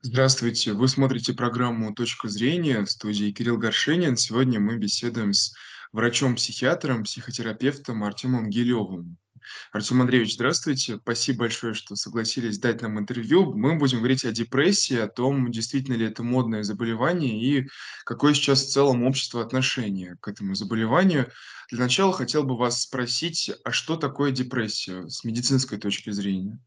Здравствуйте, вы смотрите программу "Точка зрения", в студии Кирилл Горшенин. Сегодня мы беседуем с врачом-психиатром, психотерапевтом Артемом Гилевым. Артем Андреевич, здравствуйте. Спасибо большое, что согласились дать нам интервью. Мы будем говорить о депрессии, о том, действительно ли это модное заболевание и какое сейчас в целом общество отношение к этому заболеванию. Для начала хотел бы вас спросить, а что такое депрессия с медицинской точки зрения?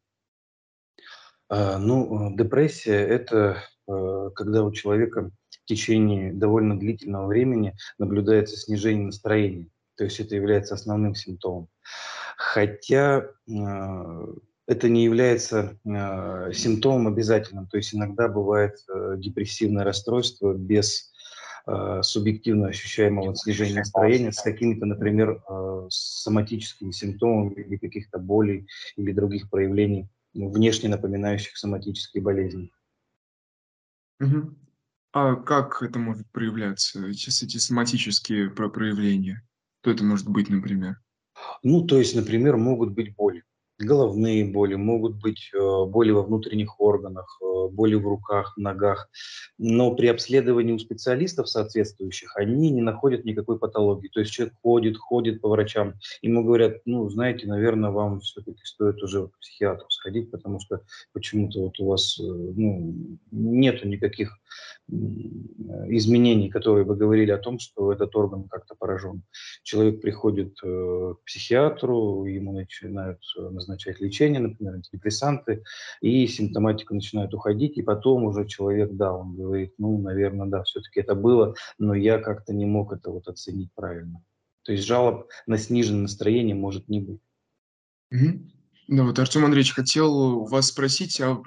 А, ну, э, депрессия- это, э, когда у человека в течение довольно длительного времени наблюдается снижение настроения. То есть это является основным симптомом. Хотя, а, это не является, а, симптомом обязательным. То есть иногда бывает, э, депрессивное расстройство без, субъективно ощущаемого снижения настроения с какими-то, например, соматическими симптомами или каких-то болей, или других проявлений внешне напоминающих соматические болезни. Мгм. А как это может проявляться, эти с эти соматические про проявления? Что это может быть, например? Ну, то есть, например, могут быть боли, головные боли, могут быть, э, боли во внутренних органах, э, боли в руках, ногах. Но при обследовании у специалистов соответствующих они не находят никакой патологии. То есть человек ходит, ходит по врачам, ему говорят: "Ну, знаете, наверное, вам все-таки стоит уже к психиатру сходить, потому что почему-то вот у вас, э, ну, нету никаких, изменений, которые бы говорили о том, что этот орган как-то поражен". Человек приходит, к психиатру, ему начинают, э, назначать лечение, например, антидепрессанты, и симптоматика начинает уходить. И потом уже человек, да, он говорит: "Ну, наверно, да, все-таки это было, но я как-то не мог это вот оценить правильно". То есть жалоб на сниженное настроение может не быть. Мгм. Ну вот, Артем Андреевич, хотел вас спросить, а,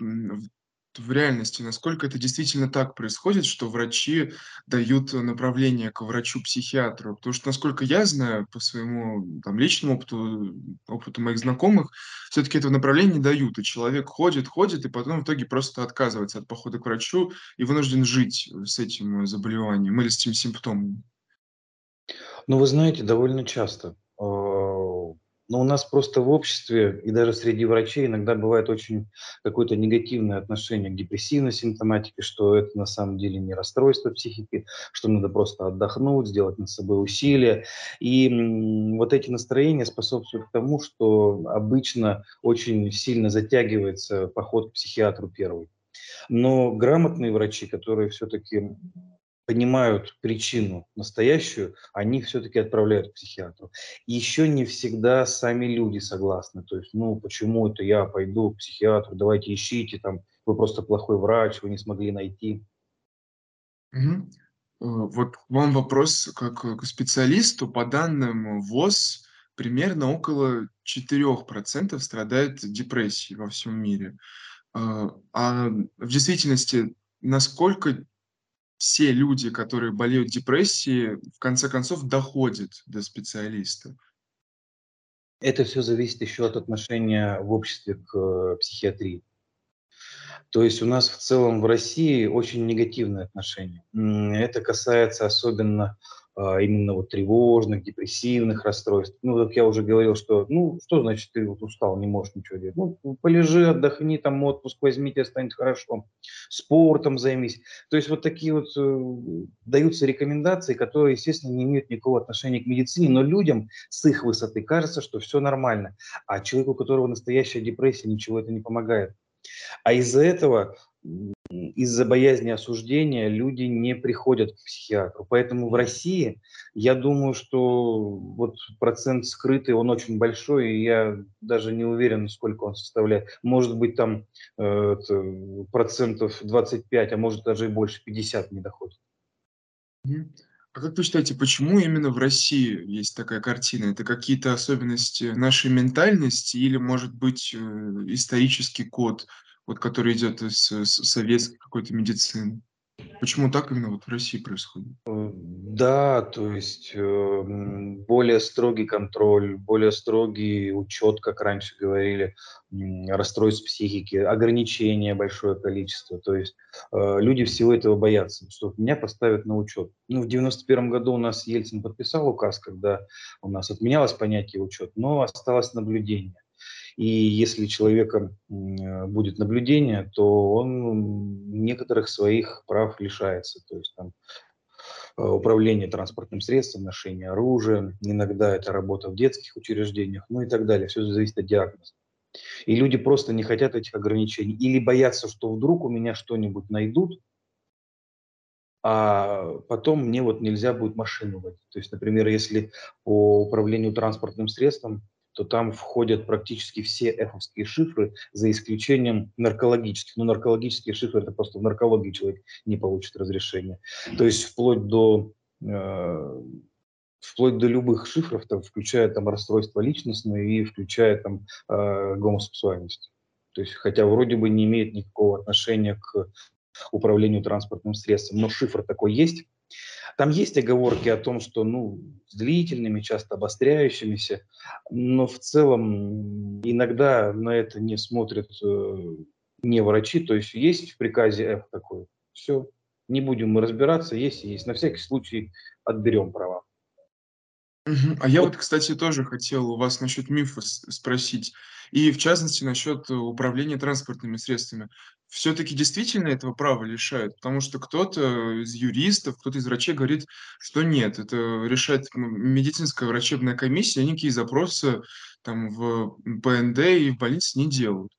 в реальности, насколько это действительно так происходит, что врачи дают направление к врачу-психиатру? Потому что, насколько я знаю по своему там личному опыту, опыту моих знакомых, все-таки этого направления не дают, и человек ходит, ходит, и потом в итоге просто отказывается от похода к врачу и вынужден жить, с этим, э, заболеванием или с этими симптомами. Ну, вы знаете, довольно часто. Но у нас просто в обществе и даже среди врачей иногда бывает очень какое-то негативное отношение к депрессивной симптоматике, что это на самом деле не расстройство психики, что надо просто отдохнуть, сделать над собой усилия. И вот эти настроения способствуют тому, что обычно очень сильно затягивается поход к психиатру первый. Но грамотные врачи, которые все-таки понимают причину настоящую, они все-таки отправляют к психиатру. Еще не всегда сами люди согласны. То есть, ну, почему это я пойду к психиатру, давайте ищите, там, вы просто плохой врач, вы не смогли найти. Э, вот вам вопрос как, э, к специалисту. По данным ВОЗ, примерно около 4% страдают депрессией во всем мире. А, а в действительности, насколько все люди, которые болеют депрессией, в конце концов доходят до специалиста? Это все зависит еще от отношения в обществе к э, психиатрии. То есть у нас в целом в России очень негативное отношение. Это касается особенно именно вот тревожных, депрессивных расстройств. Ну, как я уже говорил, что, ну, что значит ты вот устал, не можешь ничего делать? Ну, полежи, отдохни, там отпуск возьми, тебе станет хорошо, спортом займись. То есть вот такие вот э, даются рекомендации, которые, естественно, не имеют никакого отношения к медицине, но людям с их высоты кажется, что все нормально. А человеку, у которого настоящая депрессия, ничего это не помогает. А из-за этого, из-за боязни осуждения люди не приходят к психиатру. Поэтому в России, я думаю, что вот процент скрытый, он очень большой, и я даже не уверен, сколько он составляет. Может быть, там э, процентов 25, а может даже и больше, 50 не доходит. А как вы считаете, почему именно в России есть такая картина? Это какие-то особенности нашей ментальности или, может быть, э, исторический код, вот который идет э, с советской какой-то медицины? Почему так именно вот в России происходит? Э, Да, то есть э, более строгий контроль, более строгий учет, как раньше говорили, м, расстройств психики, ограничения большое количество. То есть э, люди всего этого боятся, что вот меня поставят на учет. Ну, в девяносто первом году у нас Ельцин подписал указ, когда у нас отменялось понятие учет, но осталось наблюдение. И если человека э, будет наблюдение, то он некоторых своих прав лишается. То есть там э, управление транспортным средством, ношение оружия, иногда это работа в детских учреждениях, ну и так далее. Все зависит от диагноза. И люди просто не хотят этих ограничений. Или боятся, что вдруг у меня что-нибудь найдут, а потом мне вот нельзя будет машину водить. То есть, например, если по управлению транспортным средством, то там входят практически все эховские шифры, за исключением наркологических. Но наркологические шифры – это просто в наркологии человек не получит разрешения. То есть вплоть до, э, вплоть до любых шифров, там, включая там расстройство личностное и включая там э, гомосексуальность. То есть, хотя вроде бы не имеет никакого отношения к управлению транспортным средством, но шифр такой есть. Там есть оговорки о том, что ну, с длительными, часто обостряющимися, но в целом иногда на это не смотрят э, не врачи, то есть есть в приказе F такой, все, не будем мы разбираться, есть и есть. На всякий случай отберем права. А я вот, кстати, тоже хотел у вас насчет мифа спросить, и в частности насчет э, управления транспортными средствами. Все-таки действительно этого права лишают? Потому что кто-то из юристов, кто-то из врачей говорит, что нет, это решает медицинская врачебная комиссия, они никакие запросы там в ПНД и в больнице не делают.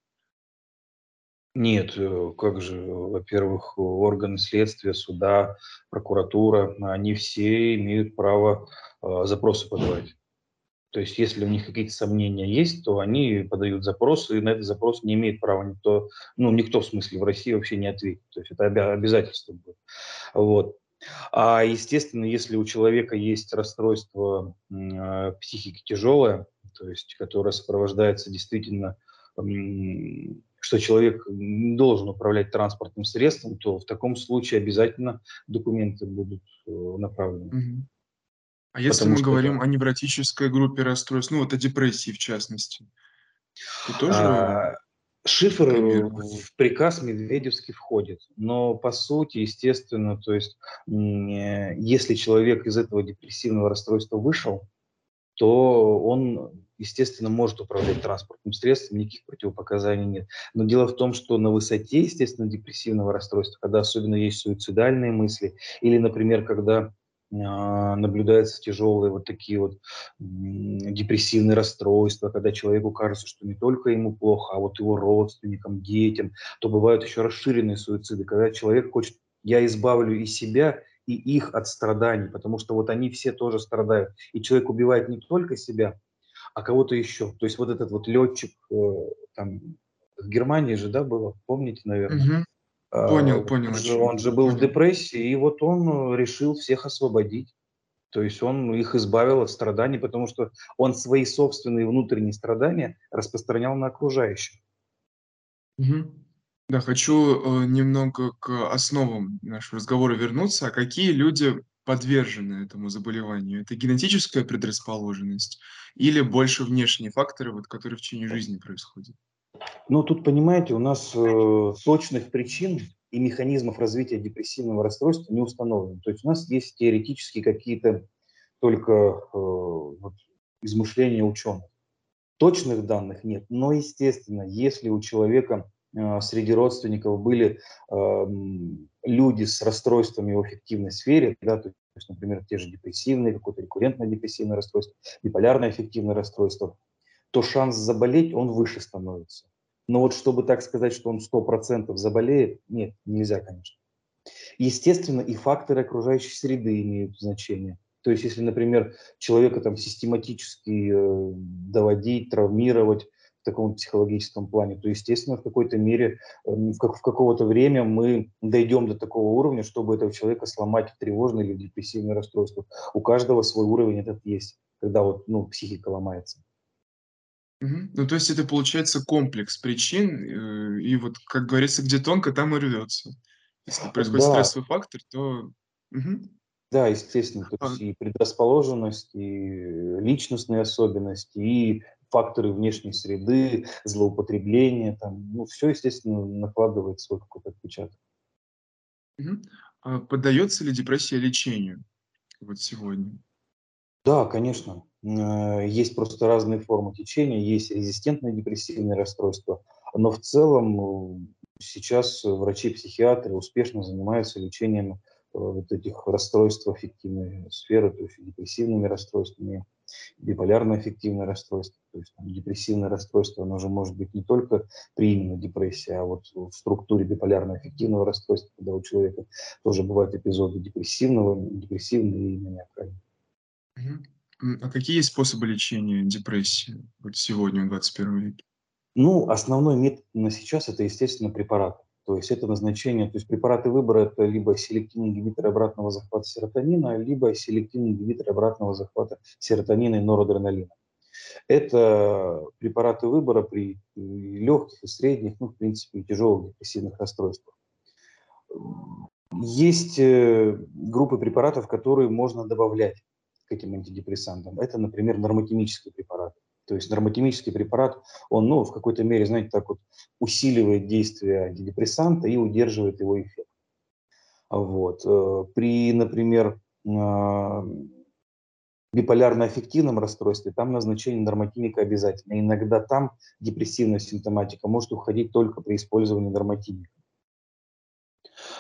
Нет, э, как же, во-первых, органы следствия, суда, прокуратура, они все имеют право э, запросы подавать. То есть, если у них какие-то сомнения есть, то они подают запрос, и на этот запрос не имеет права никто, ну, никто в смысле в России вообще не ответить. То есть, это обязательство будет. Вот. А, естественно, если у человека есть расстройство э, психики тяжелое, то есть, которое сопровождается действительно что человек не должен управлять транспортным средством, то в таком случае обязательно документы будут э, направлены. Мгм. А если Потому мы что говорим о невротической группе расстройств, ну вот о депрессии в частности, то тоже а, шифр в приказ Медведевский входит, но по сути, естественно, то есть если человек из этого депрессивного расстройства вышел, то он естественно, может управлять транспортным средством, никаких противопоказаний нет. Но дело в том, что на высоте, естественно, депрессивного расстройства, когда особенно есть суицидальные мысли, или, например, когда наблюдаются тяжелые вот такие вот депрессивные расстройства, когда человеку кажется, что не только ему плохо, а вот его родственникам, детям, то бывают еще расширенные суициды, когда человек хочет, я избавлю и себя, и их от страданий, потому что вот они все тоже страдают. И человек убивает не только себя, а кого-то еще. То есть вот этот вот летчик э, там в Германии же, да, было, помните, наверное? Понял, понял. Он же, он же был понял. в депрессии, и вот он э, решил всех освободить. То есть он их избавил от страданий, потому что он свои собственные внутренние страдания распространял на окружающих. Угу. Да, хочу э, немного к основам нашего разговора вернуться. А какие люди подвержены этому заболеванию? Это генетическая предрасположенность или больше внешние факторы, вот, которые в течение жизни происходят? Ну, тут, понимаете, у нас э, точных причин и механизмов развития депрессивного расстройства не установлено. То есть у нас есть теоретически какие-то только э, вот, измышления ученых. Точных данных нет, но, естественно, если у человека э, среди родственников были э, люди с расстройствами в аффективной сфере, да, то есть, например, те же депрессивные, какое-то рекуррентное депрессивное расстройство, биполярное аффективное расстройство, то шанс заболеть, он выше становится. Но вот чтобы так сказать, что он 100% заболеет, нет, нельзя, конечно. Естественно, и факторы окружающей среды имеют значение. То есть, если, например, человека там систематически э, доводить, травмировать, таком психологическом плане, то, естественно, в какой-то мере, эм, в, как, в какого-то время мы дойдем до такого уровня, чтобы этого человека сломать в тревожное или депрессивное расстройство. У каждого свой уровень этот есть, когда вот, ну, психика ломается. Мгм. Ну, то есть это получается комплекс причин, э, и вот, как говорится, где тонко, там и рвется. Если происходит Да, стрессовый фактор, то Мгм. да, естественно, то А, есть и предрасположенность, и личностные особенности, и факторы внешней среды, злоупотребление, там, ну, все, естественно, накладывает свой какой-то отпечаток. мгм. А поддается ли депрессия лечению вот сегодня? Да, конечно. Э, есть просто разные формы течения, есть резистентные депрессивные расстройства, но в целом э, сейчас врачи-психиатры успешно занимаются лечением э, вот этих расстройств аффективной сферы, то есть депрессивными расстройствами, биполярное аффективное расстройство. То есть там, депрессивное расстройство, оно же может быть не только при именно депрессии, а вот в структуре биполярного аффективного расстройства, когда у человека тоже бывают эпизоды депрессивного, депрессивные и маниакальные. А какие есть способы лечения депрессии вот сегодня, в 21 веке? Ну, основной метод на сейчас – это, естественно, препараты. То есть это назначение, то есть препараты выбора – это либо селективный ингибитор обратного захвата серотонина, либо селективный ингибитор обратного захвата серотонина и норадреналина. Это препараты выбора при легких и средних, ну, в принципе, и тяжелых депрессивных расстройствах. Есть э, группы препаратов, которые можно добавлять к этим антидепрессантам. Это, например, нормотемические препараты. То есть нормотемический препарат, он ну, в какой-то мере, знаете, так вот усиливает действие антидепрессанта и удерживает его эффект. Вот. Э, при, например, а, биполярно-аффективном расстройстве там назначение нормотимика обязательно. Иногда там депрессивная симптоматика может уходить только при использовании нормотимика.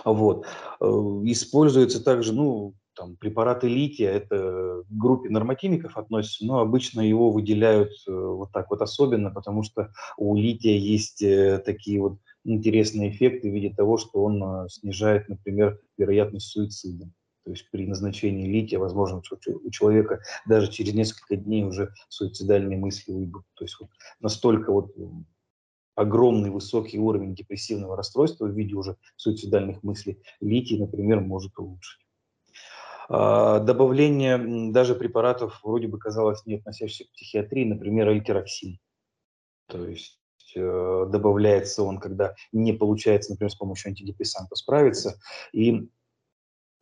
Вот. Э, используется также, ну, там, препараты лития, это к группе нормотимиков относится, но обычно его выделяют э, вот так вот особенно, потому что у лития есть э, такие вот интересные эффекты в виде того, что он э, снижает, например, вероятность суицида. То есть при назначении лития, возможно, у человека даже через несколько дней уже суицидальные мысли уйдут. То есть вот настолько вот огромный высокий уровень депрессивного расстройства в виде уже суицидальных мыслей литий, например, может улучшить. А, добавление даже препаратов, вроде бы казалось, не относящихся к психиатрии, например, эльтероксин. То есть э, добавляется он, когда не получается, например, с помощью антидепрессанта справиться. И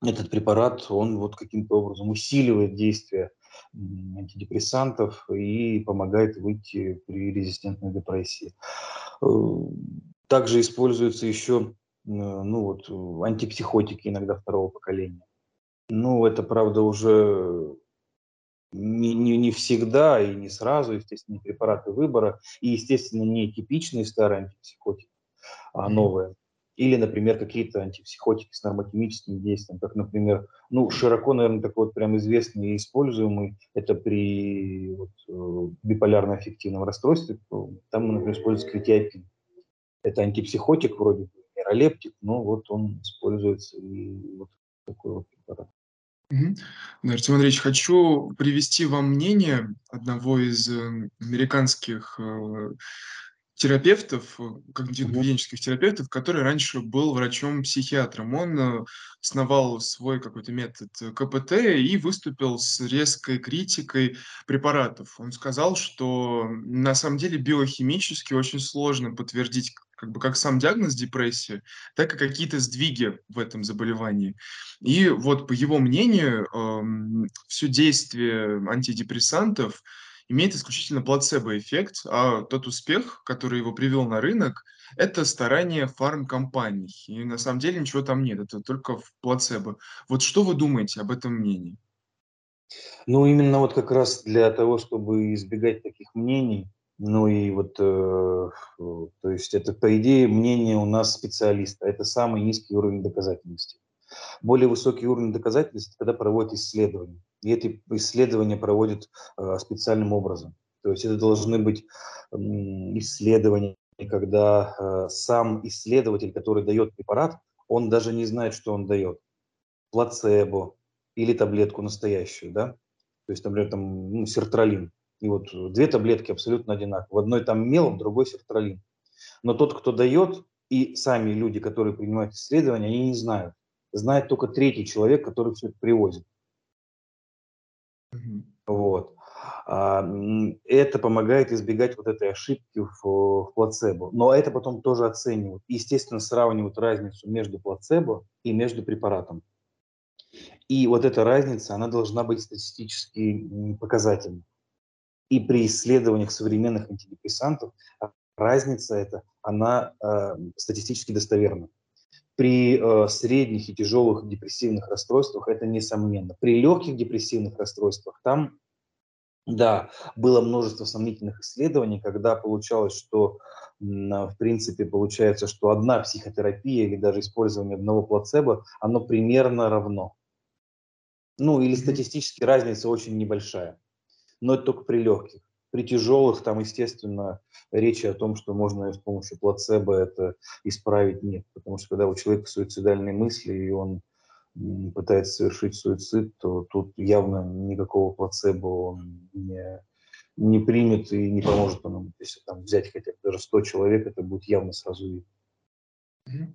этот препарат, он вот каким-то образом усиливает действие антидепрессантов и помогает выйти при резистентной депрессии. Э, также используются еще э, ну вот, антипсихотики иногда второго поколения. Ну, это, правда, уже не, не, не всегда и не сразу, естественно, препараты выбора, и, естественно, не типичные старые антипсихотики, а новые. Или, например, какие-то антипсихотики с нормотимическим действием, как, например, ну, широко, наверное, такой вот прям известный и используемый, это при вот, э, биполярно-аффективном расстройстве, там, например, используется критиапин. Это антипсихотик вроде бы, нейролептик, но вот он используется и вот такой вот препарат. Мгм. Да, хочу привести вам мнение одного из э, американских э, терапевтов, э, когнитивно-поведенческих терапевтов, который раньше был врачом-психиатром. Он э, основал свой какой-то метод э, КПТ и выступил с резкой критикой препаратов. Он сказал, что на самом деле биохимически очень сложно подтвердить как бы как сам диагноз депрессии, так и какие-то сдвиги в этом заболевании. И вот по его мнению, эм, все действие антидепрессантов имеет исключительно плацебо-эффект, а тот успех, который его привел на рынок, это старание фармкомпаний. И на самом деле ничего там нет, это только в плацебо. Вот что вы думаете об этом мнении? Ну, именно вот как раз для того, чтобы избегать таких мнений, ну и вот, э, то есть это, по идее, мнение у нас специалиста. Это самый низкий уровень доказательности. Более высокий уровень доказательности, когда проводят исследования. И эти исследования проводят э, специальным образом. То есть это должны быть исследования, когда э, сам исследователь, который дает препарат, он даже не знает, что он дает. Плацебо или таблетку настоящую, да? То есть, например, там, ну, сертралин. И вот две таблетки абсолютно одинаковые. В одной там мел, в другой сертралин. Но тот, кто дает, и сами люди, которые принимают исследования, они не знают. Знает только третий человек, который все это привозит. Вот. А, это помогает избегать вот этой ошибки в, в плацебо. Но это потом тоже оценивают. Естественно, сравнивают разницу между плацебо и между препаратом. И вот эта разница, она должна быть статистически показательной. И при исследованиях современных антидепрессантов разница эта, она э, статистически достоверна. При э, средних и тяжелых депрессивных расстройствах это несомненно. При легких депрессивных расстройствах там Да, было множество сомнительных исследований, когда получалось, что, а, в принципе, получается, что одна психотерапия или даже использование одного плацебо, оно примерно равно. Ну, или статистически разница очень небольшая, но это только при легких. При тяжелых там, естественно, речи о том, что можно с помощью плацебо это исправить, нет. Потому что когда у человека суицидальные мысли, и он пытается совершить суицид, то тут явно никакого плацебо он не, не примет и не поможет он ему. Если там взять хотя бы даже 100 человек, это будет явно сразу видно.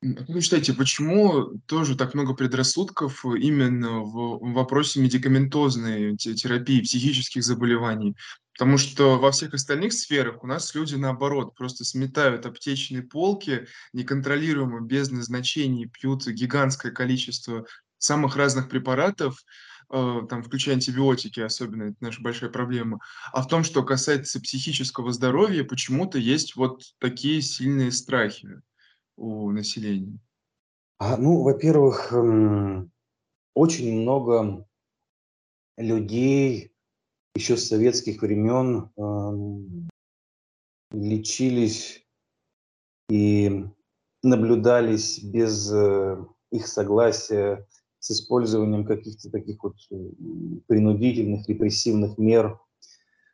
Как вы считаете, почему тоже так много предрассудков именно в вопросе медикаментозной те терапии психических заболеваний? Потому что во всех остальных сферах у нас люди, наоборот, просто сметают аптечные полки неконтролируемо, без назначений, пьют гигантское количество самых разных препаратов, э, там, включая антибиотики, особенно это наша большая проблема. А в том, что касается психического здоровья, почему-то есть вот такие сильные страхи у населения. А, ну, во-первых, м, очень много людей еще с советских времен ам, лечились и наблюдались без э, их согласия с использованием каких-то таких вот принудительных репрессивных мер,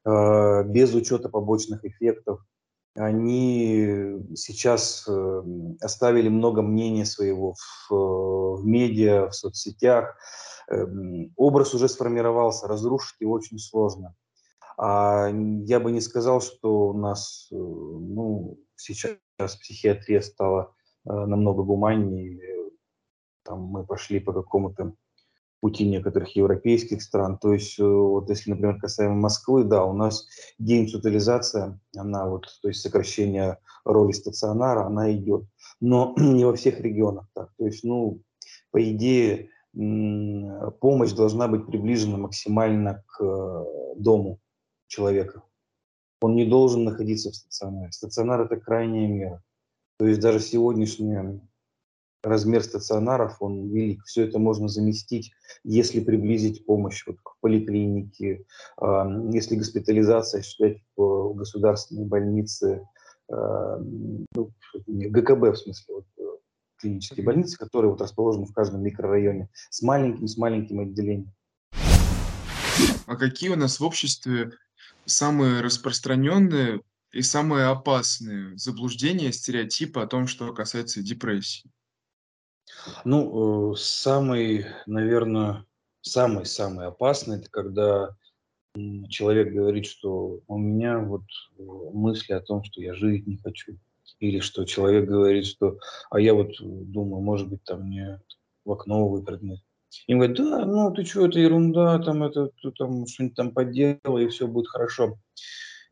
э, без учета побочных эффектов. Они сейчас э, оставили много мнения своего в, э, в медиа, в соцсетях. Эм, Образ уже сформировался, разрушить его очень сложно. А я бы не сказал, что у нас, э, ну, сейчас психиатрия стала э, намного гуманнее, там мы пошли по какому-то пути некоторых европейских стран. То есть, э, вот если, например, касаемо Москвы, да, у нас деинституализация, она вот, то есть сокращение роли стационара, она идет. Но не во всех регионах так. То есть, ну, по идее, помощь должна быть приближена максимально к э, дому человека. Он не должен находиться в стационаре. Стационар– это крайняя мера. То есть даже сегодняшний размер стационаров, он велик. Все это можно заместить, если приблизить помощь вот к поликлинике, а, если госпитализация осуществлять в государственной больнице, а, ну, ГКБ в смысле, вот, э, клинические больницы, которые вот расположены в каждом микрорайоне с маленьким, с маленьким отделением. А какие у нас в обществе самые распространенные и самые опасные заблуждения, стереотипы о том, что касается депрессии? Ну, э, самый, наверное, самый-самый опасный, это когда человек говорит, что у меня вот э, мысли о том, что я жить не хочу. Или что человек говорит, что, а я вот э, думаю, может быть, там мне в окно выпрыгнуть. Им говорят, да, ну ты что, это ерунда, там это, ты там что-нибудь там поделай, и все будет хорошо.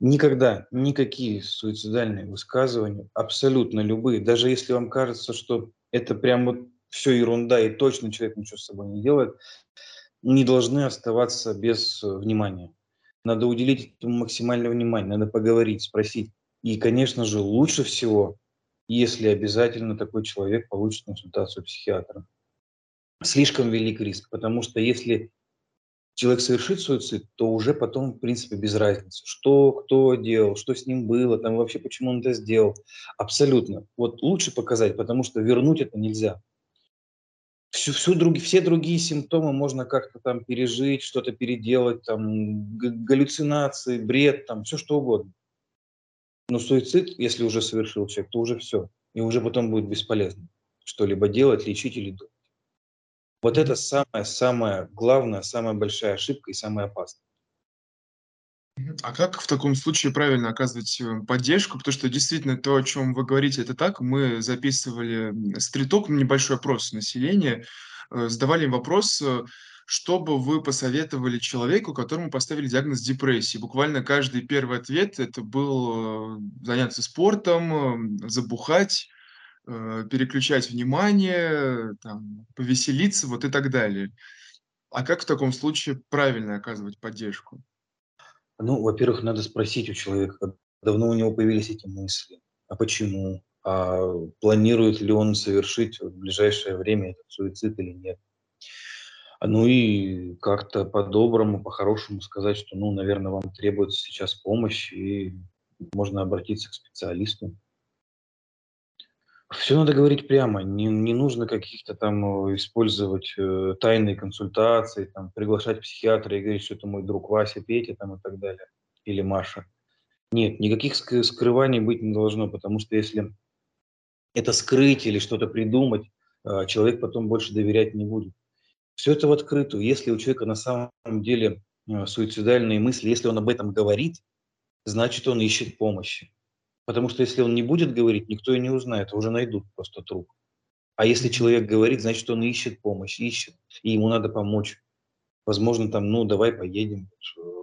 Никогда никакие суицидальные высказывания, абсолютно любые, даже если вам кажется, что это прям вот все ерунда и точно человек ничего с собой не делает, не должны оставаться без э, внимания. Надо уделить этому максимальное внимание, надо поговорить, спросить. И, конечно же, лучше всего, если обязательно такой человек получит консультацию психиатра. Слишком велик риск, потому что если человек совершит суицид, то уже потом, в принципе, без разницы, что кто делал, что с ним было, там вообще почему он это сделал. Абсолютно. Вот лучше показать, потому что вернуть это нельзя. Всю, всю друг, все другие симптомы можно как-то там пережить, что-то переделать, там галлюцинации, бред, там все что угодно. Но суицид, если уже совершил человек, то уже все. И уже потом будет бесполезно что-либо делать, лечить или думать. Вот это самая-самая главная, самая большая ошибка и самая опасная. А как в таком случае правильно оказывать, э, поддержку? Потому что действительно то, о чем вы говорите, это так. Мы записывали, стриток, небольшой опрос населения, э, задавали им вопрос, э, что бы вы посоветовали человеку, которому поставили диагноз депрессии? Буквально каждый первый ответ- это был, заняться спортом, забухать, переключать внимание, там, повеселиться, вот и так далее. А как в таком случае правильно оказывать поддержку? Ну, во-первых, надо спросить у человека, давно у него появились эти мысли, а почему, а планирует ли он совершить в ближайшее время этот суицид или нет. Ну и как-то по-доброму, по-хорошему сказать, что, ну, наверное, вам требуется сейчас помощь, и можно обратиться к специалисту. Все надо говорить прямо, не, не нужно каких-то там э, использовать э, тайные консультации, там, приглашать психиатра и говорить, что это мой друг Вася, Петя там, и так далее, или Маша. Нет, никаких скрываний быть не должно, потому что если это скрыть или что-то придумать, э, человек потом больше доверять не будет. Все это в открытую. Если у человека на самом деле э, суицидальные мысли, если он об этом говорит, значит, он ищет помощи. Потому что если он не будет говорить, никто и не узнает, уже найдут просто труп. А если человек говорит, значит, он ищет помощь, ищет, и ему надо помочь. Возможно, там, ну, давай поедем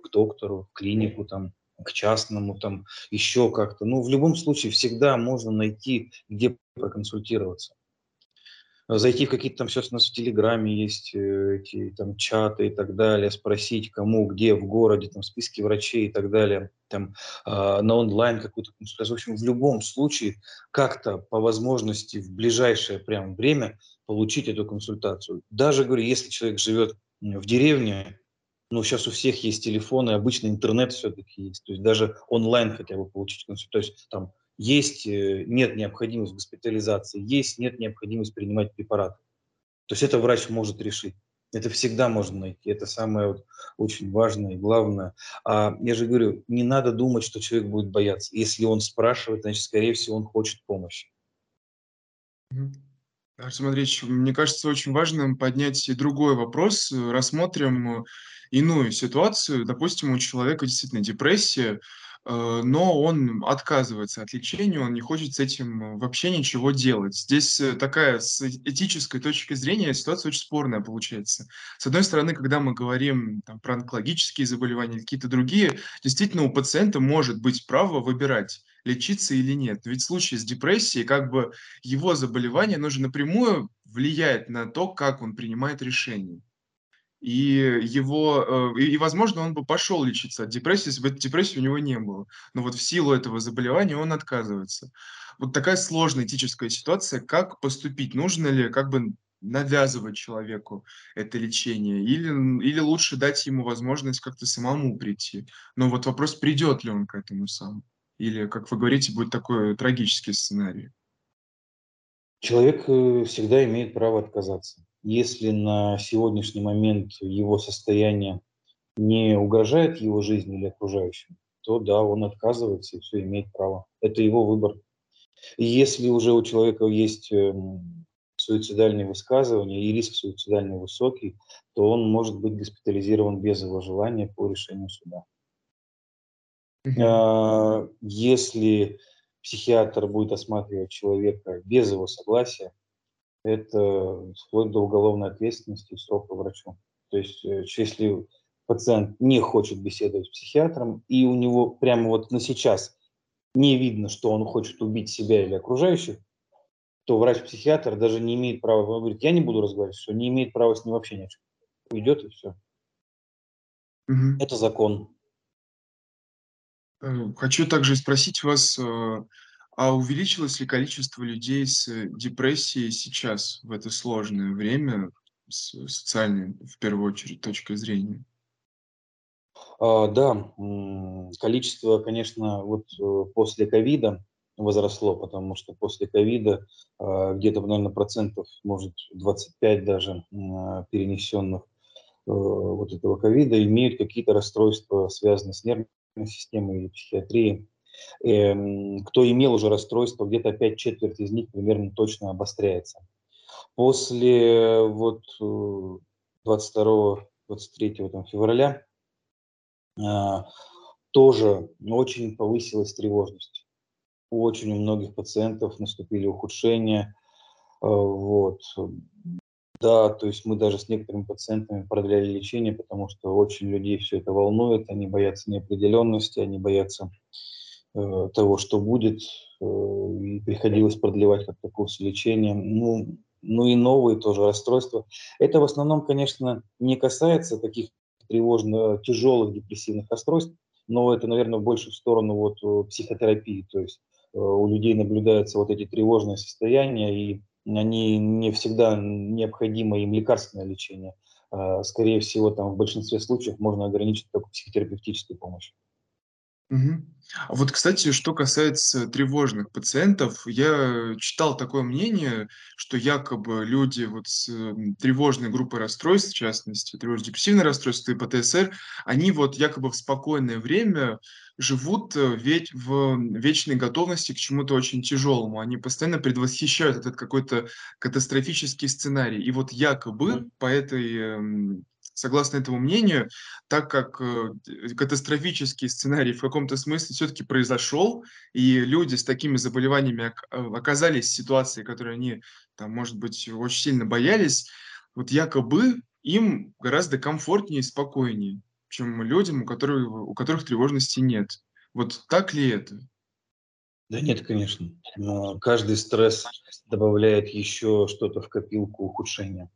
к доктору, в клинику, там, к частному, там, еще как-то. Ну, в любом случае, всегда можно найти, где проконсультироваться зайти в какие-то там сейчас у нас в Телеграме есть э, эти там чаты и так далее, спросить кому, где в городе, там списки врачей и так далее, там э, на онлайн какую-то консультацию. В общем, в любом случае как-то по возможности в ближайшее прям время получить эту консультацию. Даже, говорю, если человек живет в деревне, ну, сейчас у всех есть телефоны, обычно интернет все-таки есть, то есть даже онлайн хотя бы получить консультацию, то есть там есть, э, нет необходимости госпитализации, есть, нет необходимости принимать препараты. То есть это врач может решить. Это всегда можно найти. Это самое вот очень важное и главное. А я же говорю, не надо думать, что человек будет бояться. Если он спрашивает, значит, скорее всего, он хочет помощи. Артем Андреевич, мне кажется, очень важным поднять и другой вопрос. Рассмотрим иную ситуацию. Допустим, у человека действительно депрессия, Э, но он отказывается от лечения, он не хочет с этим вообще ничего делать. Здесь э, такая с этической точки зрения ситуация очень спорная получается. С одной стороны, когда мы говорим там, про онкологические заболевания или какие-то другие, действительно у пациента может быть право выбирать, лечиться или нет. Ведь в случае с депрессией, как бы его заболевание, оно же напрямую влияет на то, как он принимает решение. И его, э, и, возможно, он бы пошел лечиться от депрессии, если бы депрессии у него не было. Но вот в силу этого заболевания он отказывается. Вот такая сложная этическая ситуация. Как поступить? Нужно ли как бы навязывать человеку это лечение? Или, или лучше дать ему возможность как-то самому прийти? Но вот вопрос, придет ли он к этому сам? Или, как вы говорите, будет такой трагический сценарий? Человек э, всегда имеет право отказаться. Если на сегодняшний момент его состояние не угрожает его жизни или окружающим, то да, он отказывается и все имеет право. Это его выбор. И если уже у человека есть эм, суицидальные высказывания и риск суицидальный высокий, то он может быть госпитализирован без его желания по решению суда. Mm-hmm. Если психиатр будет осматривать человека без его согласия, это вплоть до уголовной ответственности и срока врачу. То есть э, если пациент не хочет беседовать с психиатром, и у него прямо вот на сейчас не видно, что он хочет убить себя или окружающих, то врач-психиатр даже не имеет права, он говорит, я не буду разговаривать, что не имеет права с ним вообще ни о чем. Уйдет и все. Угу. Это закон. Э, хочу также спросить вас, э, а увеличилось ли количество людей с э, депрессией сейчас, в это сложное время, с социальной, в первую очередь, точкой зрения? А, да, количество, конечно, вот э, после ковида возросло, потому что после ковида а, где-то, наверное, процентов, может, 25 даже перенесенных э, вот этого ковида имеют какие-то расстройства, связанные с нервной системой или психиатрией. Эм, кто имел уже расстройство, где-то 5 четверть из них примерно точно обостряется. После вот 22-23 э, февраля а, тоже очень повысилась тревожность. Очень у многих пациентов наступили ухудшения. Э, вот. Да, то есть мы даже с некоторыми пациентами продляли лечение, потому что очень людей все это волнует, они боятся неопределенности, они боятся Э, того, что будет, э, и приходилось продлевать как-то курс лечения. Ну, ну и новые тоже расстройства. Это в основном, конечно, не касается таких тревожно тяжелых депрессивных расстройств, но это, наверное, больше в сторону вот э, психотерапии. То есть у людей наблюдаются вот эти тревожные состояния, и они не всегда необходимо им лекарственное лечение. э, скорее всего, там в большинстве случаев можно ограничить только психотерапевтической помощью. Мгм. А вот, кстати, что касается тревожных пациентов, я читал такое мнение, что якобы люди вот с м, тревожной группой расстройств, в частности, тревожно-депрессивное расстройство и ПТСР, они вот якобы в спокойное время живут э, ведь в вечной готовности к чему-то очень тяжелому. Они постоянно предвосхищают этот какой-то катастрофический сценарий. И вот якобы Мгм. по этой, эм, согласно этому мнению, так как, э, катастрофический сценарий в каком-то смысле все-таки произошел, и люди с такими заболеваниями э, оказались в ситуации, которой они, там, может быть, очень сильно боялись, вот якобы им гораздо комфортнее и спокойнее, чем людям, у которых у которых тревожности нет. Вот так ли это? Да нет, конечно. Но каждый стресс добавляет еще что-то в копилку ухудшения.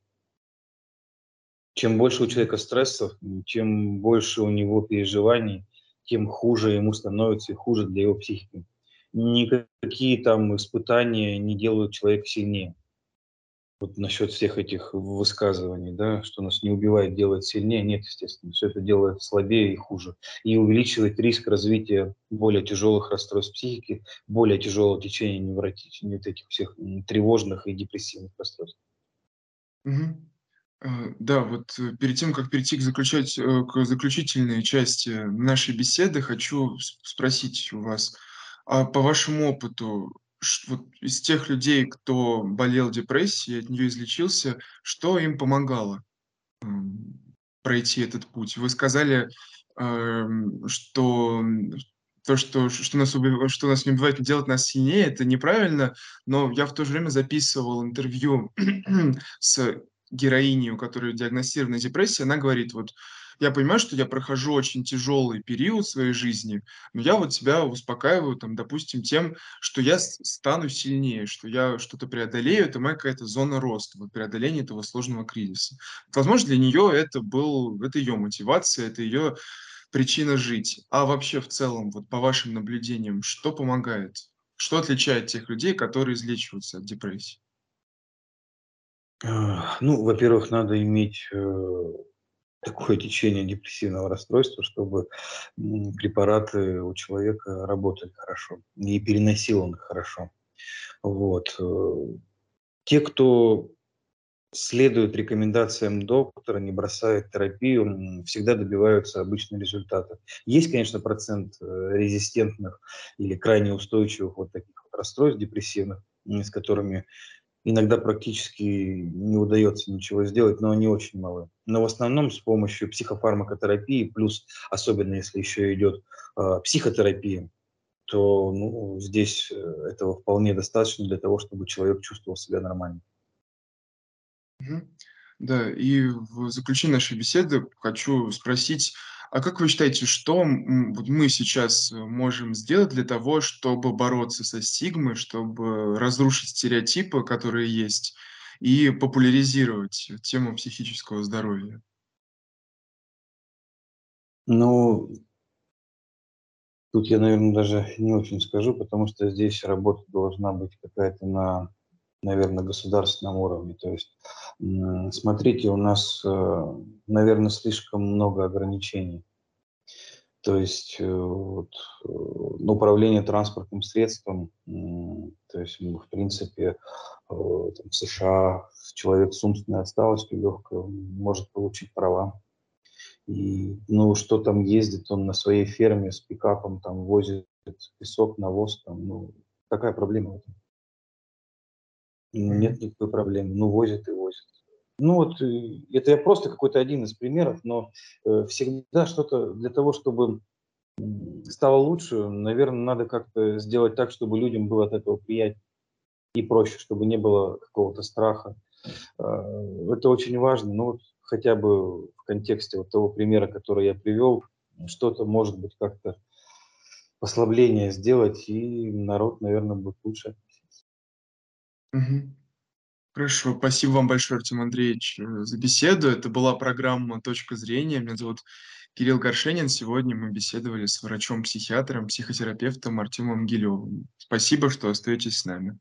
Чем больше у человека стрессов, чем больше у него переживаний, тем хуже ему становится и хуже для его психики. Никакие там испытания не делают человека сильнее. Вот насчет всех этих высказываний, да, что нас не убивает, делает сильнее. Нет, естественно, все это делает слабее и хуже. И увеличивает риск развития более тяжелых расстройств психики, более тяжелого течения невротичных, вот этих всех тревожных и депрессивных расстройств. Мгм. Э, да, вот, э, перед тем, как перейти к заключать э, к заключительной части нашей беседы, хочу спросить у вас, а по вашему опыту, вот из тех людей, кто болел депрессией, от нее излечился, что им помогало, м, пройти этот путь? Вы сказали, эм, что, то, что что нас убива что нас не убивает, делает нас сильнее- это неправильно, но я в то же время записывал интервью с героиней, у которой диагностирована депрессия. Она говорит: "Вот я понимаю, что я прохожу очень тяжелый период своей жизни, но я вот себя успокаиваю, там, допустим, тем, что я стану сильнее, что я что-то преодолею. Это моя какая-то зона роста, вот преодоление этого сложного кризиса". Возможно, для нее это был это ее мотивация, это ее причина жить. А вообще, в целом, вот по вашим наблюдениям, что помогает? Что отличает тех людей, которые излечиваются от депрессии? Ну, во-первых, надо иметь э, такое течение депрессивного расстройства, чтобы препараты у человека работали хорошо и переносил он их хорошо. Вот. э, Те, кто следует рекомендациям доктора, не бросает терапию, всегда добиваются обычно результата. Есть, конечно, процент э, резистентных или крайне устойчивых вот таких вот расстройств депрессивных, с которыми иногда практически не удается ничего сделать, но они очень малы. Но в основном с помощью психофармакотерапии, плюс особенно если еще идет э, психотерапия, то ну, здесь э, этого вполне достаточно для того, чтобы человек чувствовал себя нормально. Да, и в заключение нашей беседы хочу спросить, а как вы считаете, что, мы сейчас, э, можем сделать для того, чтобы бороться со стигмой, чтобы разрушить стереотипы, которые есть, и популяризировать тему психического здоровья? Ну, тут я, наверное, даже не очень скажу, потому что здесь работа должна быть какая-то на, наверное, государственном уровне. То есть, смотрите, у нас, наверное, слишком много ограничений. То есть, э, вот, э, ну, управление транспортным средством, то есть, в принципе, э, там, в США человек с умственной отсталостью легкой может получить права. И, ну, что там ездит он на своей ферме с пикапом, там возит песок, навоз, там, ну, какая проблема в этом? Нет никакой проблемы. Ну, возит и возит. Ну вот, э, это я просто какой-то один из примеров, но э, всегда что-то для того, чтобы стало лучше, наверное, надо как-то сделать так, чтобы людям было от этого приятнее и проще, чтобы не было какого-то страха. А, Это очень важно. Ну вот хотя бы в контексте вот того примера, который я привел, что-то может быть как-то послабление сделать, и народ, наверное, будет лучше. Хорошо, спасибо вам большое, Артем Андреевич, э, за беседу. Это была программа "Точка зрения". Меня зовут Кирилл Горшенин. Сегодня мы беседовали с врачом-психиатром, психотерапевтом Артемом Гилевым. Спасибо, что остаетесь с нами.